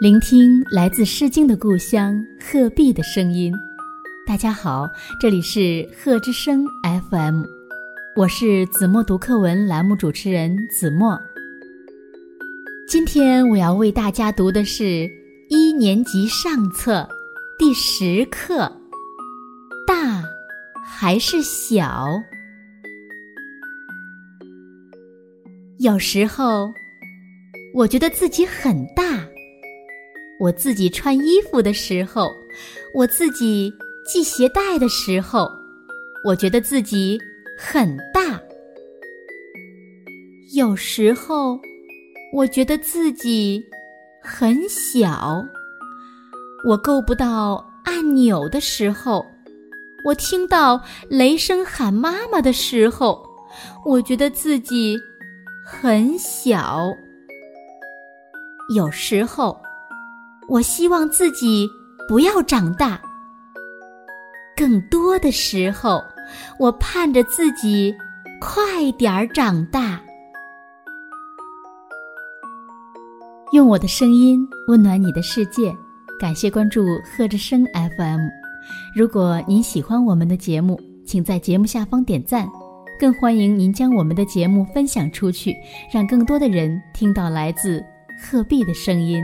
聆听来自《诗经》的故乡鹤壁的声音。大家好，这里是鹤之声 FM，我是子墨读课文栏目主持人子墨。今天我要为大家读的是一年级上册第十课《大还是小》。有时候，我觉得自己很大。我自己穿衣服的时候，我自己系鞋带的时候，我觉得自己很大。有时候，我觉得自己很小。我够不到按钮的时候，我听到雷声喊妈妈的时候，我觉得自己很小。有时候。我希望自己不要长大。更多的时候，我盼着自己快点儿长大。用我的声音温暖你的世界，感谢关注贺之声 FM。如果您喜欢我们的节目，请在节目下方点赞，更欢迎您将我们的节目分享出去，让更多的人听到来自鹤壁的声音。